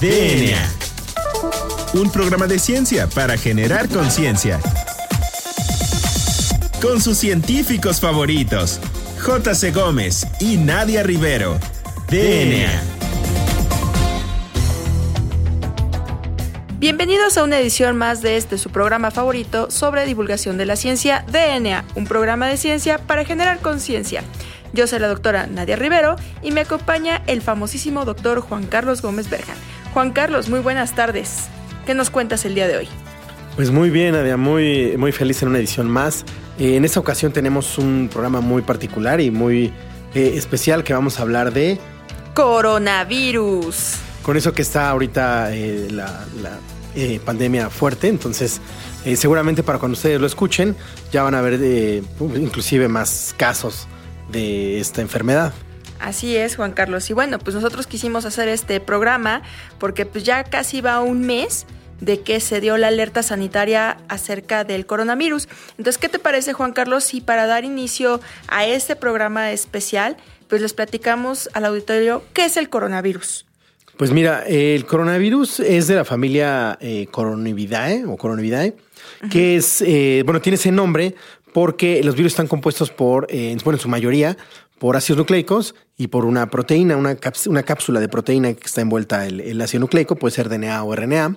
DNA. Un programa de ciencia para generar conciencia. Con sus científicos favoritos, J.C. Gómez y Nadia Rivero. DNA. Bienvenidos a una edición más de este su programa favorito sobre divulgación de la ciencia DNA, un programa de ciencia para generar conciencia. Yo soy la doctora Nadia Rivero y me acompaña el famosísimo doctor Juan Carlos Gómez Berjan. Juan Carlos, muy buenas tardes. ¿Qué nos cuentas el día de hoy? Pues muy bien, Nadia, muy, muy feliz en una edición más. Eh, en esta ocasión tenemos un programa muy particular y muy eh, especial que vamos a hablar de... Coronavirus. Con eso que está ahorita eh, la, pandemia fuerte, entonces seguramente para cuando ustedes lo escuchen ya van a ver inclusive más casos de esta enfermedad. Así es, Juan Carlos. Y bueno, pues nosotros quisimos hacer este programa porque pues ya casi va un mes de que se dio la alerta sanitaria acerca del coronavirus. Entonces, ¿qué te parece, Juan Carlos, si para dar inicio a este programa especial, pues les platicamos al auditorio qué es el coronavirus? Pues mira, el coronavirus es de la familia eh, Coronavidae o Coronavidae, que es, eh, bueno, tiene ese nombre porque los virus están compuestos por, eh, bueno, en su mayoría, por ácidos nucleicos y por una proteína, una, una cápsula de proteína que está envuelta el, el, ácido nucleico, puede ser DNA o RNA,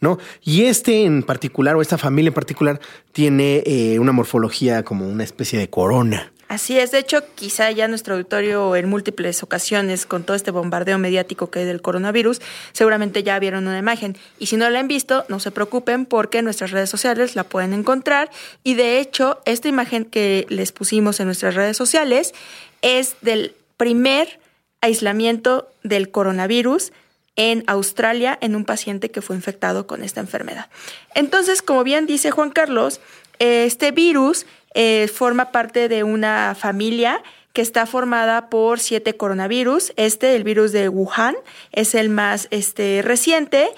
¿no? Y este en particular, o esta familia en particular, tiene eh, una morfología como una especie de corona. Así es, de hecho, quizá ya nuestro auditorio en múltiples ocasiones con todo este bombardeo mediático que hay del coronavirus, seguramente ya vieron una imagen. Y si no la han visto, no se preocupen porque en nuestras redes sociales la pueden encontrar. Y de hecho, esta imagen que les pusimos en nuestras redes sociales es del primer aislamiento del coronavirus en Australia en un paciente que fue infectado con esta enfermedad. Entonces, como bien dice Juan Carlos, este virus eh, forma parte de una familia que está formada por siete coronavirus. Este, el virus de Wuhan, es el más este, reciente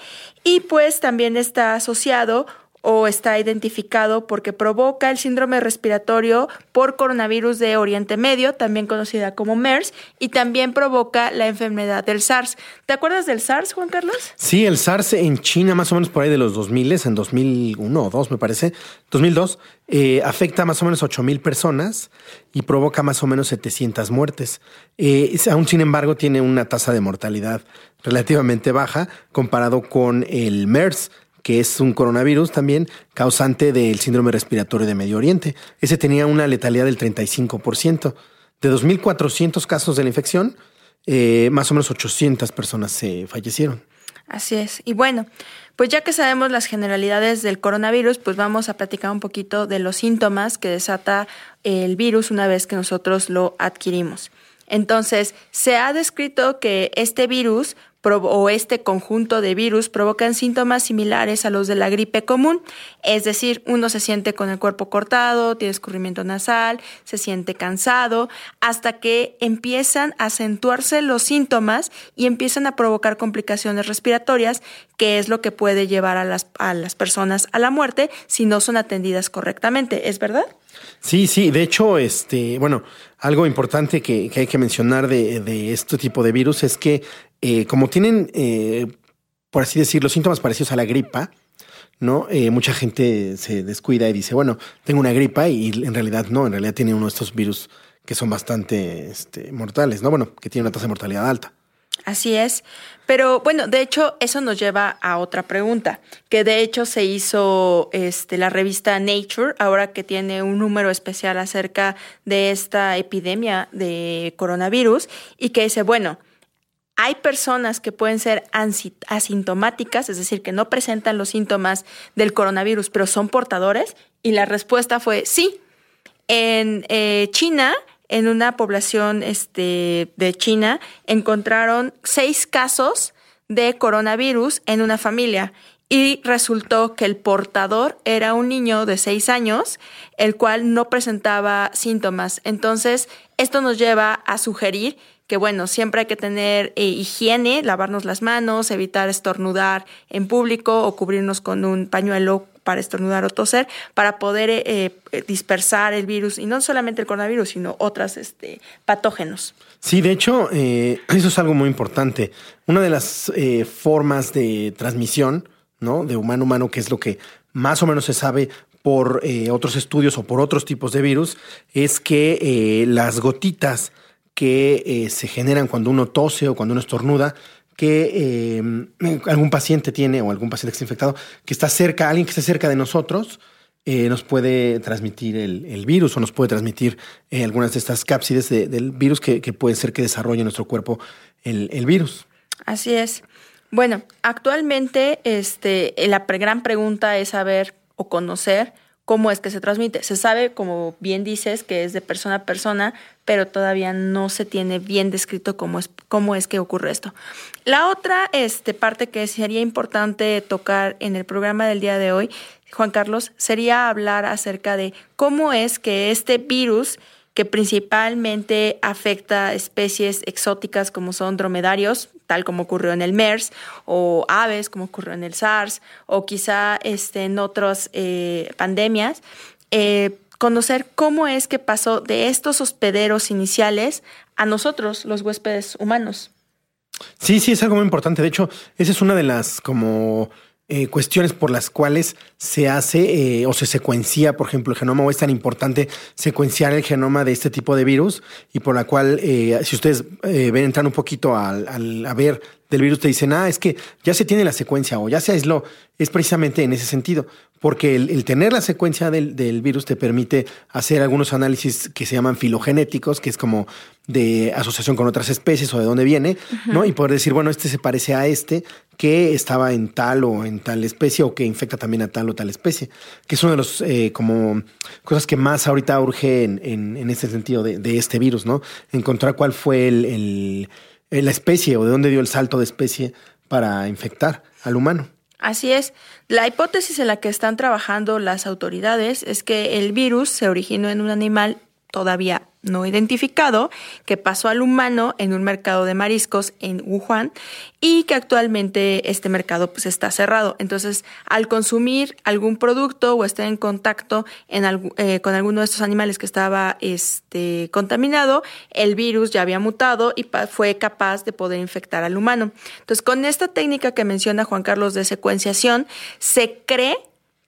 y pues también está asociado o está identificado porque provoca el síndrome respiratorio por coronavirus de Oriente Medio, también conocida como MERS, y también provoca la enfermedad del SARS. ¿Te acuerdas del SARS, Juan Carlos? Sí, el SARS en China, más o menos por ahí de los 2000, en 2001 o 2 me parece, 2002, eh, afecta a más o menos 8 mil personas y provoca más o menos 700 muertes. Eh, aún sin embargo tiene una tasa de mortalidad relativamente baja comparado con el MERS, que es un coronavirus también causante del síndrome respiratorio de Medio Oriente. Ese tenía una letalidad del 35%. De 2.400 casos de la infección, eh, más o menos 800 personas se fallecieron. Así es. Y bueno, pues ya que sabemos las generalidades del coronavirus, pues vamos a platicar un poquito de los síntomas que desata el virus una vez que nosotros lo adquirimos. Entonces, se ha descrito que este virus o este conjunto de virus provocan síntomas similares a los de la gripe común, es decir, uno se siente con el cuerpo cortado, tiene escurrimiento nasal, se siente cansado, hasta que empiezan a acentuarse los síntomas y empiezan a provocar complicaciones respiratorias, que es lo que puede llevar a las, a las personas a la muerte si no son atendidas correctamente, ¿es verdad? Sí, sí, de hecho, este, bueno, algo importante que, hay que mencionar de, de, este tipo de virus es que eh, como tienen, eh, por así decirlo, síntomas parecidos a la gripa, ¿no? Eh, mucha gente se descuida y dice, bueno, tengo una gripa y en realidad no, en realidad tiene uno de estos virus que son bastante este, mortales, ¿no? Bueno, que tiene una tasa de mortalidad alta. Así es. Pero bueno, de hecho, eso nos lleva a otra pregunta, que de hecho se hizo este, la revista Nature, ahora que tiene un número especial acerca de esta epidemia de coronavirus, y que dice, bueno, hay personas que pueden ser asintomáticas, es decir, que no presentan los síntomas del coronavirus, pero son portadores. Y la respuesta fue sí. En eh, China, en una población este, de China, encontraron seis casos de coronavirus en una familia y resultó que el portador era un niño de seis años, el cual no presentaba síntomas. Entonces, esto nos lleva a sugerir que bueno, siempre hay que tener eh, higiene, lavarnos las manos, evitar estornudar en público o cubrirnos con un pañuelo para estornudar o toser, para poder eh, eh, dispersar el virus, y no solamente el coronavirus, sino otros este, patógenos. Sí, de hecho, eso es algo muy importante. Una de las formas de transmisión, ¿no? De humano a humano, que es lo que más o menos se sabe por otros estudios o por otros tipos de virus, es que las gotitas que se generan cuando uno tose o cuando uno estornuda que eh, algún paciente tiene o algún paciente que está infectado que está cerca, alguien que esté cerca de nosotros, eh, nos puede transmitir el, virus o nos puede transmitir eh, algunas de estas cápsides del virus que, puede ser que desarrolle en nuestro cuerpo el, virus. Así es. Bueno, actualmente este, la gran pregunta es saber o conocer cómo es que se transmite. Se sabe, como bien dices, que es de persona a persona, pero todavía no se tiene bien descrito cómo es, cómo es que ocurre esto. La otra este, parte que sería importante tocar en el programa del día de hoy, Juan Carlos, sería hablar acerca de cómo es que este virus que principalmente afecta especies exóticas como son dromedarios, tal como ocurrió en el MERS, o aves como ocurrió en el SARS, o quizá este, en otras eh, pandemias. Eh, conocer cómo es que pasó de estos hospederos iniciales a nosotros, los huéspedes humanos. Sí, sí, es algo muy importante. De hecho, esa es una de las como eh, cuestiones por las cuales se hace eh, o se secuencia, por ejemplo, el genoma, o es tan importante secuenciar el genoma de este tipo de virus y por la cual, eh, si ustedes ven entrar un poquito al, al, a ver del virus, te dicen, ah, es que ya se tiene la secuencia o ya se aisló, es precisamente en ese sentido, porque el, tener la secuencia del, del, virus te permite hacer algunos análisis que se llaman filogenéticos, que es como de asociación con otras especies o de dónde viene, ¿no? Y poder decir, bueno, este se parece a este que estaba en tal o en tal especie o que infecta también a tal o tal especie, que es una de las eh, como cosas que más ahorita urge en, en, este sentido de, de, este virus, ¿no? Encontrar cuál fue el, el, la especie o de dónde dio el salto de especie para infectar al humano. Así es. La hipótesis en la que están trabajando las autoridades es que el virus se originó en un animal todavía no identificado que pasó al humano en un mercado de mariscos en Wuhan y que actualmente este mercado pues está cerrado. Entonces, al consumir algún producto o estar en contacto eh, con alguno de estos animales que estaba este, contaminado, el virus ya había mutado y fue capaz de poder infectar al humano. Entonces, con esta técnica que menciona Juan Carlos de secuenciación, se cree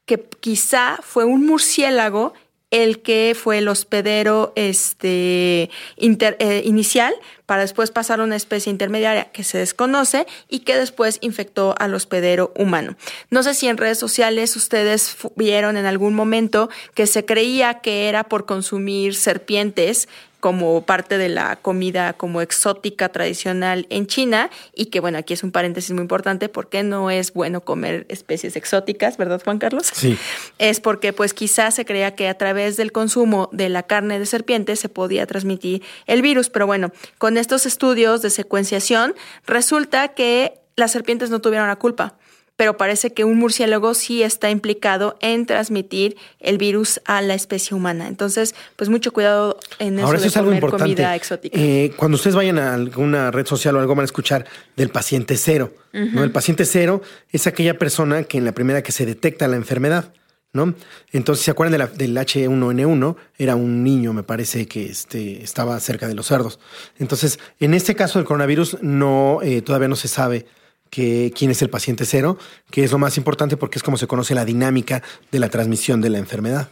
que quizá fue un murciélago el que fue el hospedero este, eh, inicial para después pasar a una especie intermediaria que se desconoce y que después infectó al hospedero humano. No sé si en redes sociales ustedes vieron en algún momento que se creía que era por consumir serpientes como parte de la comida como exótica tradicional en China y que bueno, aquí es un paréntesis muy importante porque no es bueno comer especies exóticas, ¿verdad Juan Carlos? Sí. Es porque pues quizás se creía que a través del consumo de la carne de serpiente se podía transmitir el virus, pero bueno, con estos estudios de secuenciación resulta que las serpientes no tuvieron la culpa pero parece que un murciélago sí está implicado en transmitir el virus a la especie humana. Entonces, pues mucho cuidado en eso, de comer comida exótica. Eh, cuando ustedes vayan a alguna red social o algo van a escuchar del paciente cero. ¿no? El paciente cero es aquella persona que en la primera que se detecta la enfermedad. ¿No? Entonces, ¿se acuerdan de la, del H1N1? Era un niño, me parece, que este, estaba cerca de los cerdos. Entonces, en este caso del coronavirus, no, eh, todavía no se sabe que, quién es el paciente cero, que es lo más importante porque es como se conoce la dinámica de la transmisión de la enfermedad.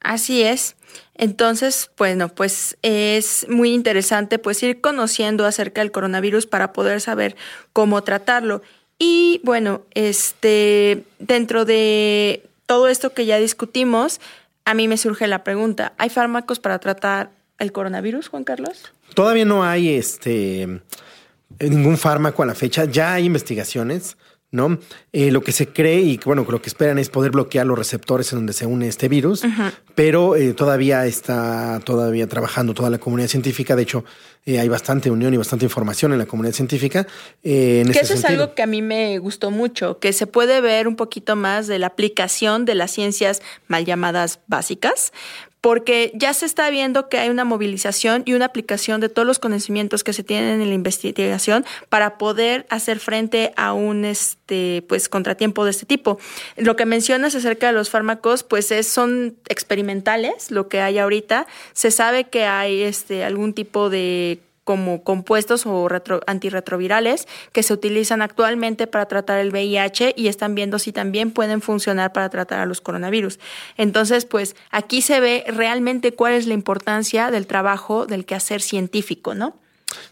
Así es. Entonces, bueno, pues es muy interesante pues ir conociendo acerca del coronavirus para poder saber cómo tratarlo. Y bueno, este dentro de todo esto que ya discutimos, a mí me surge la pregunta, ¿hay fármacos para tratar el coronavirus, Juan Carlos? Todavía no hay este ningún fármaco a la fecha. Ya hay investigaciones, ¿no? Eh, lo que se cree y bueno, lo que esperan es poder bloquear los receptores en donde se une este virus, pero eh, todavía está todavía trabajando toda la comunidad científica. De hecho, hay bastante unión y bastante información en la comunidad científica. en que eso es algo que a mí me gustó mucho, que se puede ver un poquito más de la aplicación de las ciencias mal llamadas básicas porque ya se está viendo que hay una movilización y una aplicación de todos los conocimientos que se tienen en la investigación para poder hacer frente a un este pues contratiempo de este tipo. Lo que mencionas acerca de los fármacos, pues es, son experimentales, lo que hay ahorita. Se sabe que hay este algún tipo de como compuestos o antirretrovirales que se utilizan actualmente para tratar el VIH y están viendo si también pueden funcionar para tratar a los coronavirus. Entonces, pues aquí se ve realmente cuál es la importancia del trabajo del quehacer científico, ¿no?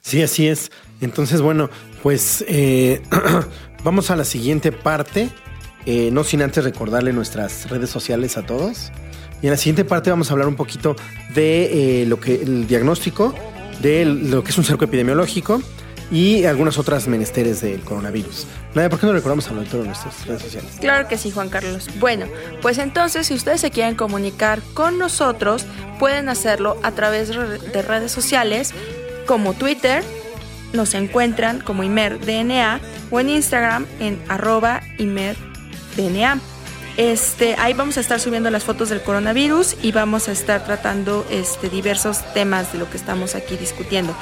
Sí, así es. Entonces, bueno, pues eh, vamos a la siguiente parte, eh, no sin antes recordarle nuestras redes sociales a todos. Y en la siguiente parte vamos a hablar un poquito de eh, lo que el diagnóstico de lo que es un cerco epidemiológico y algunas otras menesteres del coronavirus. ¿por qué no recordamos al autor en nuestras redes sociales? Claro que sí, Juan Carlos. Bueno, pues entonces, si ustedes se quieren comunicar con nosotros, pueden hacerlo a través de redes sociales como Twitter, nos encuentran como ImerDNA o en Instagram en arroba ImerDNA. Este, ahí vamos a estar subiendo las fotos del coronavirus y vamos a estar tratando este, diversos temas de lo que estamos aquí discutiendo.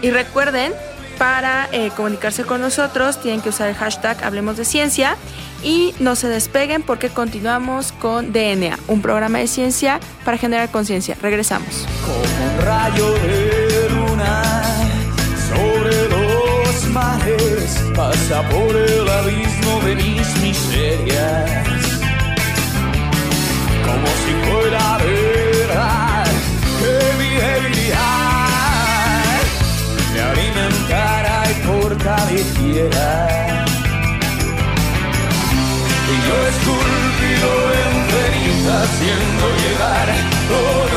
Y recuerden, para eh, comunicarse con nosotros tienen que usar el hashtag Hablemos de Ciencia y no se despeguen porque continuamos con DNA, un programa de ciencia para generar conciencia. Regresamos. Como un rayo de luna sobre los mares pasa por el abismo de mis miserias como si fuera verdad mi debilidad me alimentara y fortaleciera. Y yo esculpido en cenizas haciendo llegar todo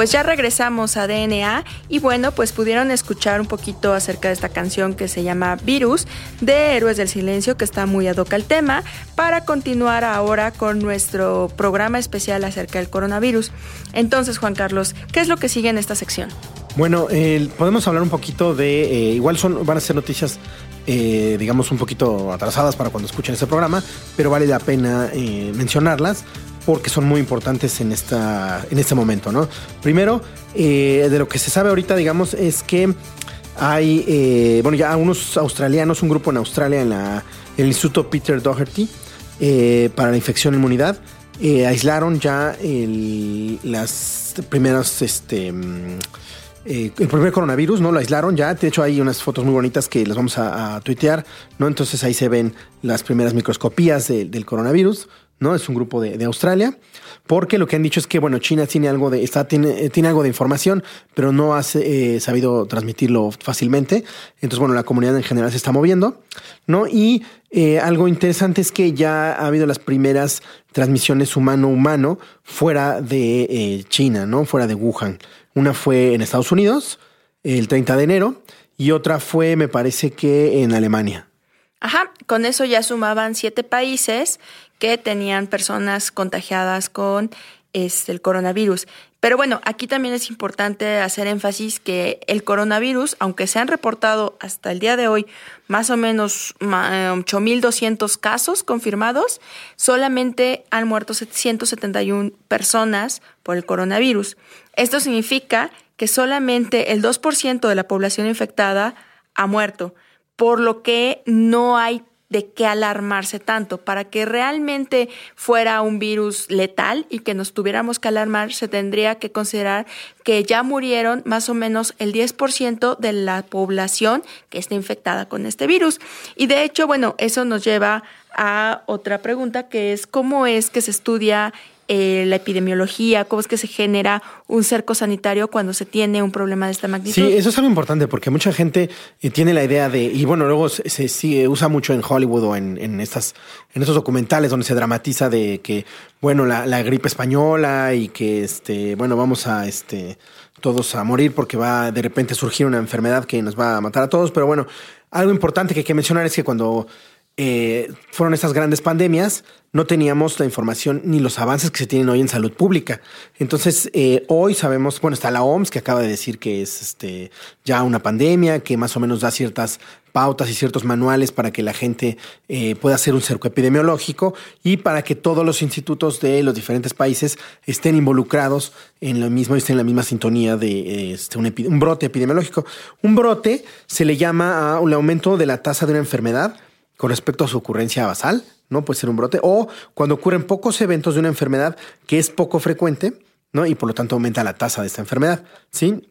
Pues ya regresamos a DNA y bueno, pues pudieron escuchar un poquito acerca de esta canción que se llama Virus de Héroes del Silencio, que está muy ad hoc al tema, para continuar ahora con nuestro programa especial acerca del coronavirus. Entonces, Juan Carlos, ¿qué es lo que sigue en esta sección? Bueno, podemos hablar un poquito de, eh, igual son, van a ser noticias eh, digamos, un poquito atrasadas para cuando escuchen este programa, pero vale la pena eh, mencionarlas porque son muy importantes en, esta, en este momento, ¿no? Primero, eh, de lo que se sabe ahorita, digamos, es que hay, eh, bueno, ya unos australianos, un grupo en Australia, en, la, el Instituto Peter Doherty, eh, para la infección e inmunidad, aislaron ya las primeras, este... Mm, el primer coronavirus, ¿no? Lo aislaron ya. De hecho, hay unas fotos muy bonitas que las vamos a, tuitear, ¿no? Entonces ahí se ven las primeras microscopías del coronavirus, ¿no? Es un grupo de, Australia, porque lo que han dicho es que, bueno, China tiene algo de, está, tiene, tiene algo de información, pero no ha eh, sabido transmitirlo fácilmente. Entonces, bueno, la comunidad en general se está moviendo, ¿no? Y eh, algo interesante es que ya ha habido las primeras transmisiones humano-humano fuera de eh, China, ¿no? Fuera de Wuhan. Una fue en Estados Unidos, el 30 de enero, y otra fue, me parece que en Alemania. Ajá, con eso ya sumaban siete países que tenían personas contagiadas con este, el coronavirus. Pero bueno, aquí también es importante hacer énfasis que el coronavirus, aunque se han reportado hasta el día de hoy más o menos 8.200 casos confirmados, solamente han muerto 771 personas por el coronavirus. Esto significa que solamente el 2% de la población infectada ha muerto, por lo que no hay de qué alarmarse tanto. Para que realmente fuera un virus letal y que nos tuviéramos que alarmar, se tendría que considerar que ya murieron más o menos el 10% de la población que está infectada con este virus. Y de hecho, bueno, eso nos lleva a otra pregunta que es cómo es que se estudia eh, la epidemiología, cómo es que se genera un cerco sanitario cuando se tiene un problema de esta magnitud. Sí, eso es algo importante porque mucha gente eh, tiene la idea de, y bueno, luego se, se- usa mucho en Hollywood o en, en estas, en estos documentales donde se dramatiza de que, bueno, la, la gripe española y que, este, bueno, vamos a, este, todos a morir porque va de repente a surgir una enfermedad que nos va a matar a todos. Pero bueno, algo importante que hay que mencionar es que cuando eh, fueron estas grandes pandemias, no teníamos la información ni los avances que se tienen hoy en salud pública. Entonces, eh, hoy sabemos, bueno, está la OMS que acaba de decir que es este, ya una pandemia, que más o menos da ciertas pautas y ciertos manuales para que la gente eh, pueda hacer un cerco epidemiológico y para que todos los institutos de los diferentes países estén involucrados en lo mismo y estén en la misma sintonía de este, un, un brote epidemiológico. Un brote se le llama a un aumento de la tasa de una enfermedad con respecto a su ocurrencia basal, ¿no? Puede ser un brote, o cuando ocurren pocos eventos de una enfermedad que es poco frecuente, ¿no? Y por lo tanto aumenta la tasa de esta enfermedad, ¿sí?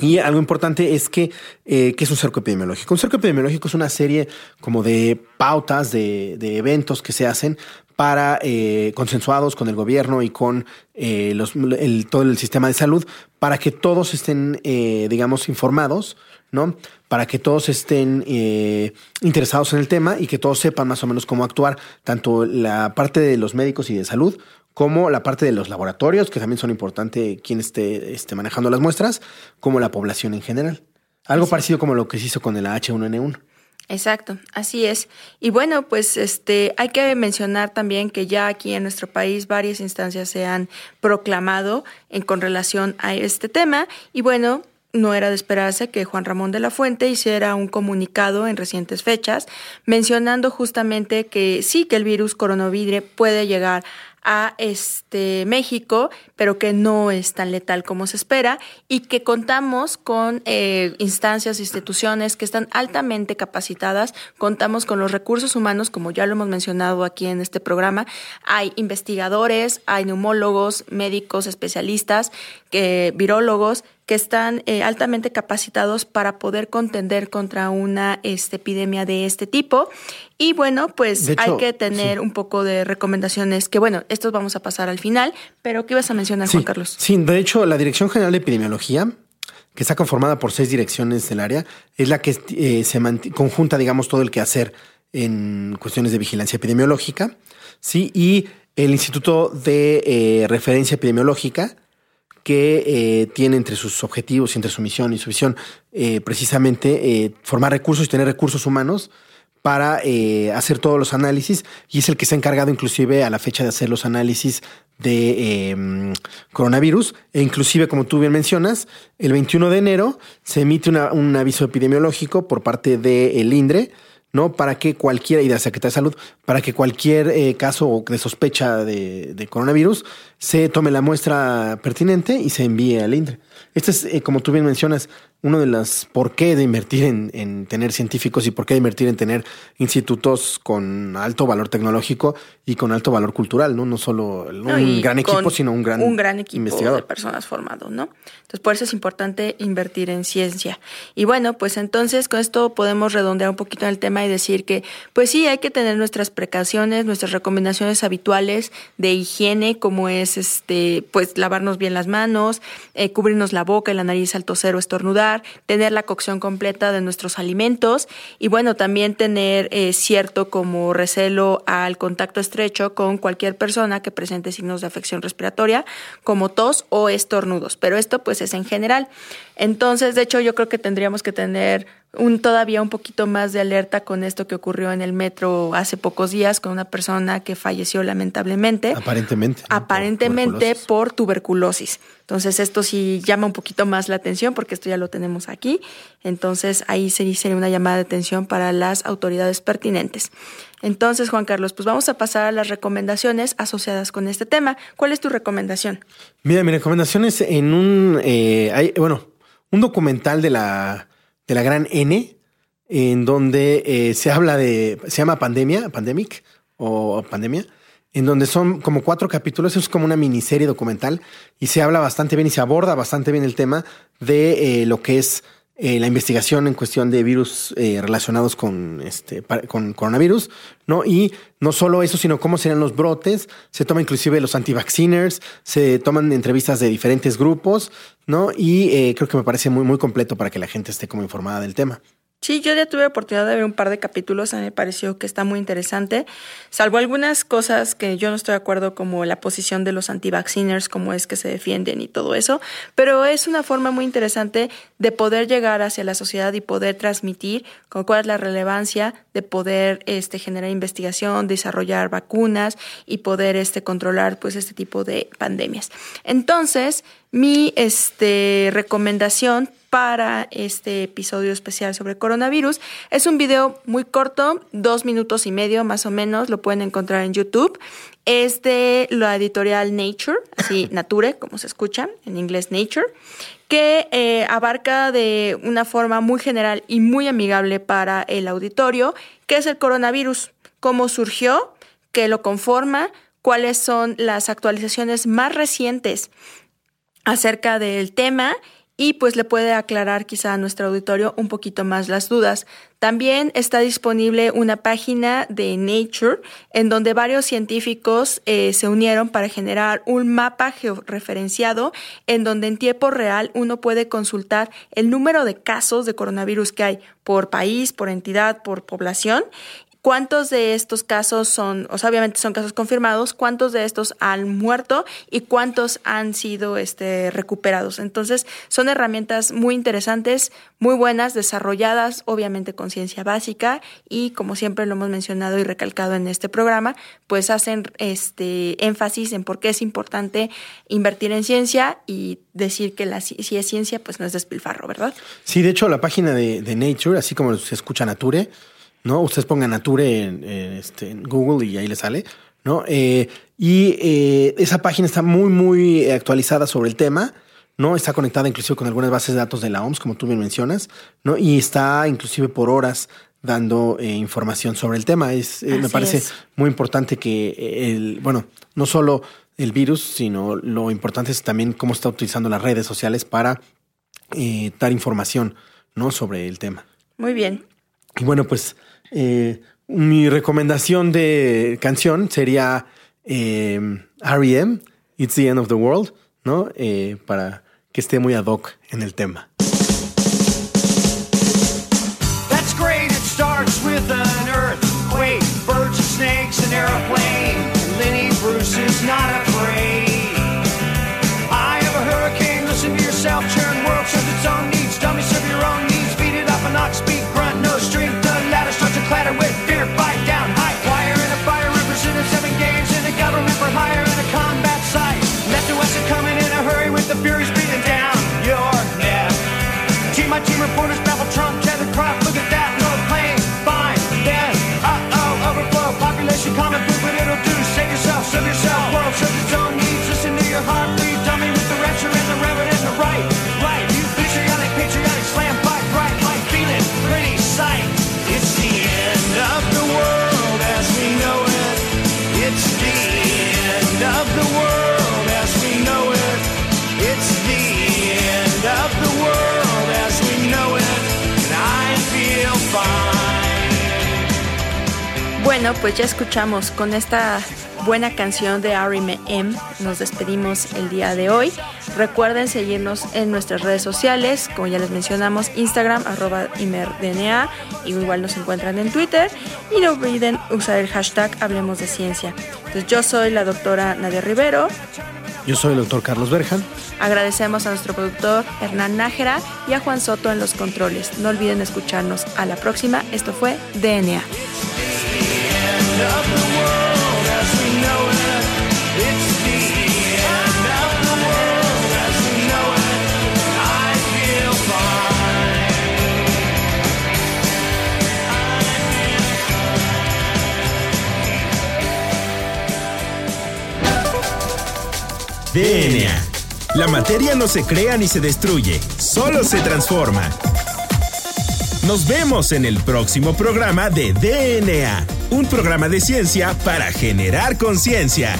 Y algo importante es que, eh, ¿qué es un cerco epidemiológico? Un cerco epidemiológico es una serie como de pautas, de, de eventos que se hacen para eh, consensuados con el gobierno y con eh, los, el, todo el sistema de salud para que todos estén, eh, digamos, informados, ¿no? Para que todos estén eh, interesados en el tema y que todos sepan más o menos cómo actuar, tanto la parte de los médicos y de salud como la parte de los laboratorios, que también son importantes quien esté, esté manejando las muestras, como la población en general. Algo parecido como lo que se hizo con el H1N1. Exacto, así es. Y bueno, pues este hay que mencionar también que ya aquí en nuestro país varias instancias se han proclamado en con relación a este tema y bueno, no era de esperarse que Juan Ramón de la Fuente hiciera un comunicado en recientes fechas mencionando justamente que sí que el virus coronavirus puede llegar a este México, pero que no es tan letal como se espera y que contamos con eh, instancias, instituciones que están altamente capacitadas, contamos con los recursos humanos, como ya lo hemos mencionado aquí en este programa, hay investigadores, hay neumólogos, médicos, especialistas, que, virólogos que están eh, altamente capacitados para poder contender contra una este, epidemia de este tipo. Y bueno, pues hecho, hay que tener sí. un poco de recomendaciones que, bueno, estos vamos a pasar al final, pero ¿qué ibas a mencionar, Sí, Juan Carlos? sí, de hecho, la Dirección General de Epidemiología, que está conformada por seis direcciones del área, es la que eh, se conjunta, digamos, todo el quehacer en cuestiones de vigilancia epidemiológica, sí, y el Instituto de eh, Referencia Epidemiológica, que eh, tiene entre sus objetivos y entre su misión y su visión eh, precisamente eh, formar recursos y tener recursos humanos para hacer todos los análisis. Y es el que se ha encargado inclusive a la fecha de hacer los análisis de mm, coronavirus. E inclusive como tú bien mencionas el 21 de enero se emite un aviso epidemiológico por parte del INDRE ¿no? Para que cualquiera, y Secretaría de Salud, para que cualquier eh, caso de sospecha de, de coronavirus se tome la muestra pertinente y se envíe al INDRE. Este es, eh, como tú bien mencionas, uno de las por qué de invertir en, en tener científicos y por qué de invertir en tener institutos con alto valor tecnológico y con alto valor cultural, ¿no? No solo No, un gran equipo, sino un gran, un gran equipo investigador. de personas formado, ¿no? Entonces, por eso es importante invertir en ciencia. Y bueno, pues entonces con esto podemos redondear un poquito en el tema y decir que, pues sí, hay que tener nuestras precauciones, nuestras recomendaciones habituales de higiene, como es este, pues lavarnos bien las manos, eh, cubrirnos la boca y la nariz al toser o estornudar, tener la cocción completa de nuestros alimentos y bueno, también tener eh, cierto como recelo al contacto estrecho con cualquier persona que presente signos de afección respiratoria, como tos o estornudos. Pero esto pues es en general. Entonces, de hecho, yo creo que tendríamos que tener un todavía un poquito más de alerta con esto que ocurrió en el metro hace pocos días con una persona que falleció lamentablemente. Aparentemente. ¿no? Por Aparentemente tuberculosis. por tuberculosis. Entonces esto sí llama un poquito más la atención porque esto ya lo tenemos aquí. Entonces ahí sería una llamada de atención para las autoridades pertinentes. Entonces, Juan Carlos, pues vamos a pasar a las recomendaciones asociadas con este tema. ¿Cuál es tu recomendación? Mira, mi recomendación es en un, eh, hay, bueno, un documental de la, de la gran N, en donde eh, se habla de, se llama Pandemia, Pandemic o Pandemia, en donde son como cuatro capítulos, es como una miniserie documental y se habla bastante bien y se aborda bastante bien el tema de eh, lo que es eh, la investigación en cuestión de virus eh, relacionados con, este, con coronavirus, ¿no? Y no solo eso, sino cómo serían los brotes. Se toma inclusive los anti-vacciners, se toman entrevistas de diferentes grupos, ¿no? Y eh, creo que me parece muy, muy completo para que la gente esté como informada del tema. Sí, yo ya tuve oportunidad de ver un par de capítulos, a mí me pareció que está muy interesante, salvo algunas cosas que yo no estoy de acuerdo, como la posición de los anti-vacciners, cómo es que se defienden y todo eso, pero es una forma muy interesante de poder llegar hacia la sociedad y poder transmitir con cuál es la relevancia de poder este, generar investigación, desarrollar vacunas y poder este, controlar pues, este tipo de pandemias. Entonces, mi este, recomendación para este episodio especial sobre coronavirus. Es un video muy corto, dos minutos y medio más o menos, lo pueden encontrar en YouTube. Es de la editorial Nature, así Nature, como se escucha, en inglés Nature, que eh, abarca de una forma muy general y muy amigable para el auditorio, qué es el coronavirus, cómo surgió, qué lo conforma, cuáles son las actualizaciones más recientes acerca del tema y pues le puede aclarar quizá a nuestro auditorio un poquito más las dudas. También está disponible una página de Nature en donde varios científicos eh, se unieron para generar un mapa georreferenciado en donde en tiempo real uno puede consultar el número de casos de coronavirus que hay por país, por entidad, por población cuántos de estos casos son, o sea, obviamente son casos confirmados, cuántos de estos han muerto y cuántos han sido este, recuperados. Entonces, son herramientas muy interesantes, muy buenas, desarrolladas, obviamente con ciencia básica y como siempre lo hemos mencionado y recalcado en este programa, pues hacen este énfasis en por qué es importante invertir en ciencia y decir que la, si es ciencia, pues no es despilfarro, ¿verdad? Sí, de hecho, la página de Nature, así como se escucha Nature, ¿no? Ustedes pongan Nature en, en, este, en Google y ahí les sale, ¿no? Eh, y eh, esa página está muy, muy actualizada sobre el tema, ¿no? Está conectada inclusive con algunas bases de datos de la OMS, como tú bien mencionas, ¿no? Y está inclusive por horas dando eh, información sobre el tema. Es, me parece es. muy importante que el, bueno, no solo el virus, sino lo importante es también cómo está utilizando las redes sociales para dar información, ¿no? Sobre el tema. Muy bien. Y bueno, pues eh, mi recomendación de canción sería eh, R.E.M., It's the End of the World, ¿no? Eh, para que esté muy ad hoc en el tema. That's great, it starts with an earthquake, birds and snakes, an airplane. Lenny Bruce is not afraid. I have a hurricane, listen to yourself, churn world serves its own needs. Dummy serve your own needs, beat it up an ox, speak grunt, no strength. Clatter with fear, bite down, high wire and a fire represented seven games in the government for hire and a combat site. Left to west are coming in a hurry with the furies breathing down your neck. Team my team reporters pues ya escuchamos con esta buena canción de R.E.M. Nos despedimos el día de hoy. Recuerden seguirnos en nuestras redes sociales, como ya les mencionamos, Instagram, arroba ImerDNA, y igual nos encuentran en Twitter. Y no olviden usar el hashtag Hablemos de Ciencia. Entonces yo soy la doctora Nadia Rivero. Yo soy el doctor Carlos Berjan. Agradecemos a nuestro productor Hernán Nájera y a Juan Soto en los controles. No olviden escucharnos a la próxima. Esto fue DNA. DNA. La materia no se crea ni se destruye, solo se transforma. Nos vemos en el próximo programa de DNA, un programa de ciencia para generar conciencia.